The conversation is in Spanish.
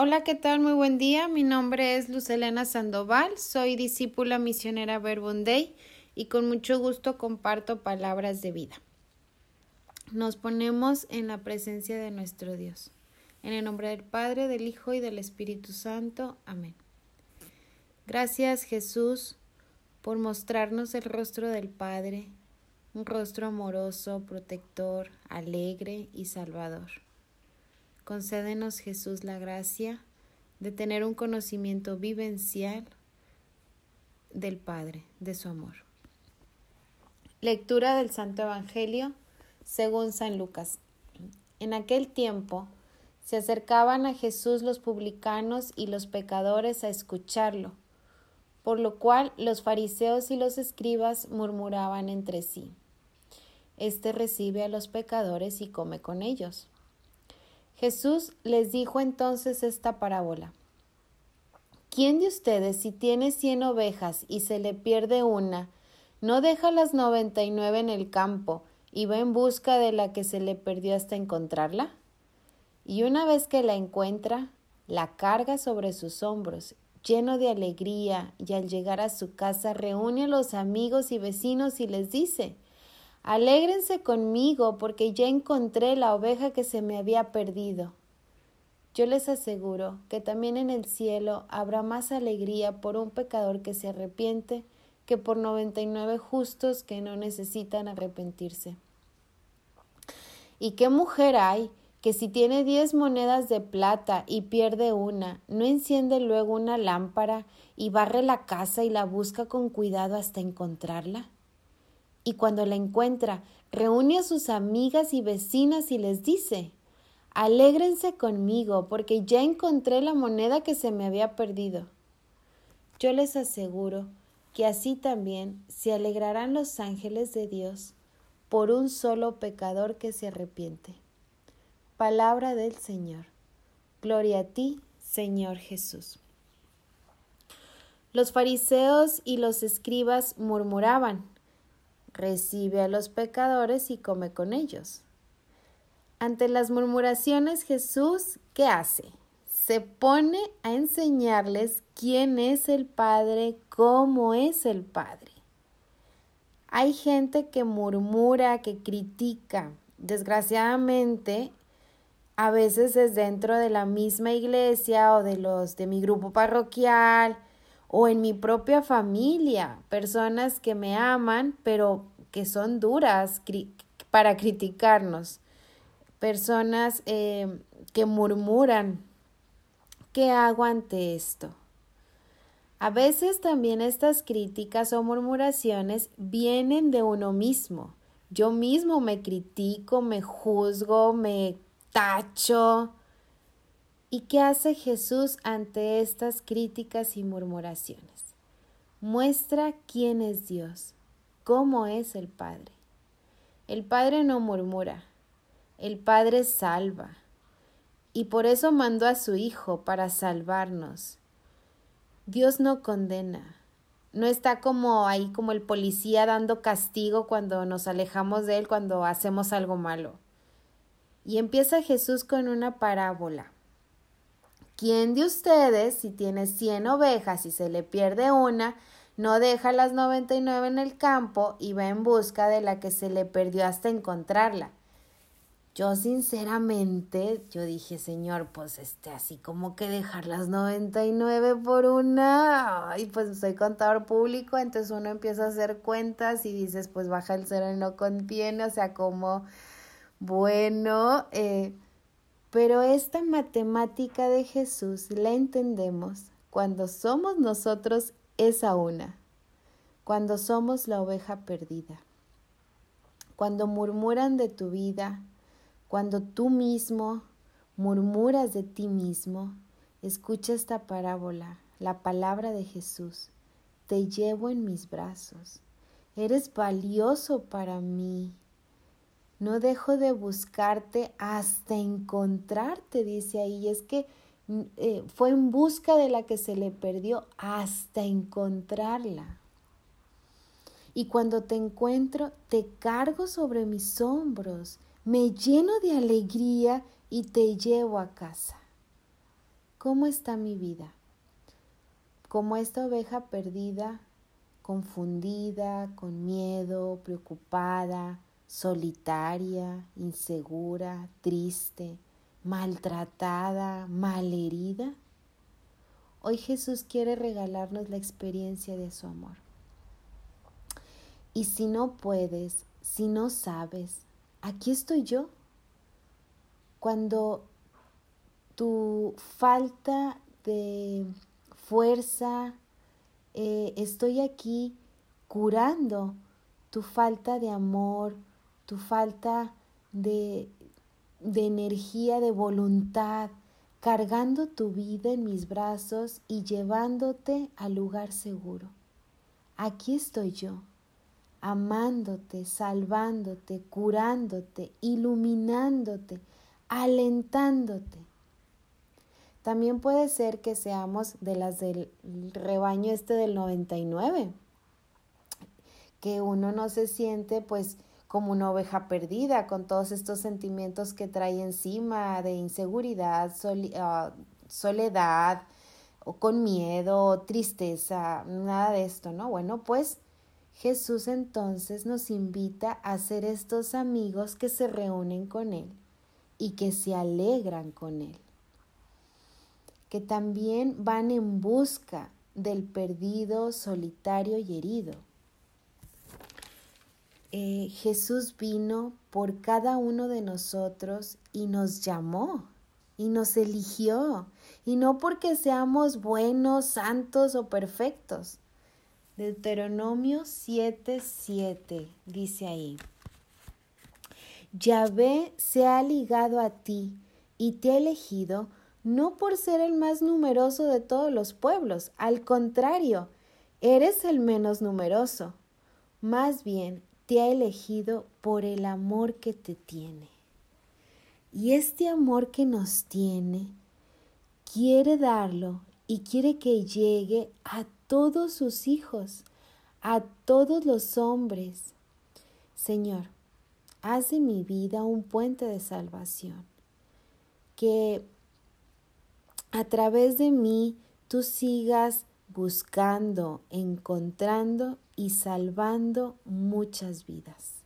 Hola, ¿qué tal? Muy buen día. Mi nombre es Lucelena Sandoval, soy discípula misionera Verbunday y con mucho gusto comparto palabras de vida. Nos ponemos en la presencia de nuestro Dios. En el nombre del Padre, del Hijo y del Espíritu Santo. Amén. Gracias Jesús por mostrarnos el rostro del Padre, un rostro amoroso, protector, alegre y salvador. Concédenos, Jesús, la gracia de tener un conocimiento vivencial del Padre, de su amor. Lectura del Santo Evangelio según San Lucas. En aquel tiempo se acercaban a Jesús los publicanos y los pecadores a escucharlo, por lo cual los fariseos y los escribas murmuraban entre sí. Este recibe a los pecadores y come con ellos. Jesús les dijo entonces esta parábola. ¿Quién de ustedes, si tiene cien ovejas y se le pierde una, no deja las noventa y nueve en el campo y va en busca de la que se le perdió hasta encontrarla? Y una vez que la encuentra, la carga sobre sus hombros, lleno de alegría, y al llegar a su casa reúne a los amigos y vecinos y les dice Alégrense conmigo porque ya encontré la oveja que se me había perdido. Yo les aseguro que también en el cielo habrá más alegría por un pecador que se arrepiente que por noventa y nueve justos que no necesitan arrepentirse. ¿Y qué mujer hay que si tiene diez monedas de plata y pierde una, no enciende luego una lámpara y barre la casa y la busca con cuidado hasta encontrarla? Y cuando la encuentra, reúne a sus amigas y vecinas y les dice Alégrense conmigo, porque ya encontré la moneda que se me había perdido. Yo les aseguro que así también se alegrarán los ángeles de Dios por un solo pecador que se arrepiente. Palabra del Señor. Gloria a ti, Señor Jesús. Los fariseos y los escribas murmuraban recibe a los pecadores y come con ellos. Ante las murmuraciones Jesús, ¿qué hace? Se pone a enseñarles quién es el Padre, cómo es el Padre. Hay gente que murmura, que critica. Desgraciadamente, a veces es dentro de la misma iglesia o de los de mi grupo parroquial o en mi propia familia, personas que me aman, pero que son duras para criticarnos, personas eh, que murmuran. ¿Qué hago ante esto? A veces también estas críticas o murmuraciones vienen de uno mismo. Yo mismo me critico, me juzgo, me tacho, ¿Y qué hace Jesús ante estas críticas y murmuraciones? Muestra quién es Dios, cómo es el Padre. El Padre no murmura, el Padre salva, y por eso mandó a su Hijo para salvarnos. Dios no condena, no está como ahí como el policía dando castigo cuando nos alejamos de Él, cuando hacemos algo malo. Y empieza Jesús con una parábola ¿Quién de ustedes, si tiene cien ovejas y se le pierde una, no deja las noventa y nueve en el campo y va en busca de la que se le perdió hasta encontrarla? Yo sinceramente, yo dije, Señor, pues este, así como que dejar las noventa y nueve por una, y pues soy contador público, entonces uno empieza a hacer cuentas y dices, pues baja el cero y no contiene, o sea, como, bueno, eh, pero esta matemática de Jesús la entendemos cuando somos nosotros esa una, cuando somos la oveja perdida, cuando murmuran de tu vida, cuando tú mismo murmuras de ti mismo, escucha esta parábola, la palabra de Jesús. Te llevo en mis brazos. Eres valioso para mí. No dejo de buscarte hasta encontrarte, dice ahí. Y es que mm, eh, fue en busca de la que se le perdió hasta encontrarla. Y cuando te encuentro, te cargo sobre mis hombros, me lleno de alegría y te llevo a casa. ¿Cómo está mi vida? Como esta oveja perdida, confundida, con miedo, preocupada, solitaria, insegura, triste, maltratada, malherida. Hoy Jesús quiere regalarnos la experiencia de su amor. Y si no puedes, si no sabes, aquí estoy yo. Cuando tu falta de fuerza, eh, estoy aquí curando tu falta de amor, tu falta de, de energía, de voluntad, cargando tu vida en mis brazos y llevándote al lugar seguro. Aquí estoy yo, amándote, salvándote, curándote, iluminándote, alentándote. También puede ser que seamos de las del rebaño este del 99, que uno no se siente pues como una oveja perdida con todos estos sentimientos que trae encima de inseguridad, ah, soledad, o con miedo, tristeza, nada de esto, ¿no? Bueno, pues Jesús entonces nos invita a ser estos amigos que se reúnen con Él y que se alegran con Él que también van en busca del perdido, solitario y herido. Eh, Jesús vino por cada uno de nosotros y nos llamó y nos eligió, y no porque seamos buenos, santos o perfectos. Deuteronomio 7:7 dice ahí, Yahvé se ha ligado a ti y te ha elegido no por ser el más numeroso de todos los pueblos, al contrario, eres el menos numeroso. Más bien, te ha elegido por el amor que te tiene. Y este amor que nos tiene, quiere darlo y quiere que llegue a todos sus hijos, a todos los hombres. Señor, haz de mi vida un puente de salvación, que a través de mí tú sigas buscando, encontrando y salvando muchas vidas.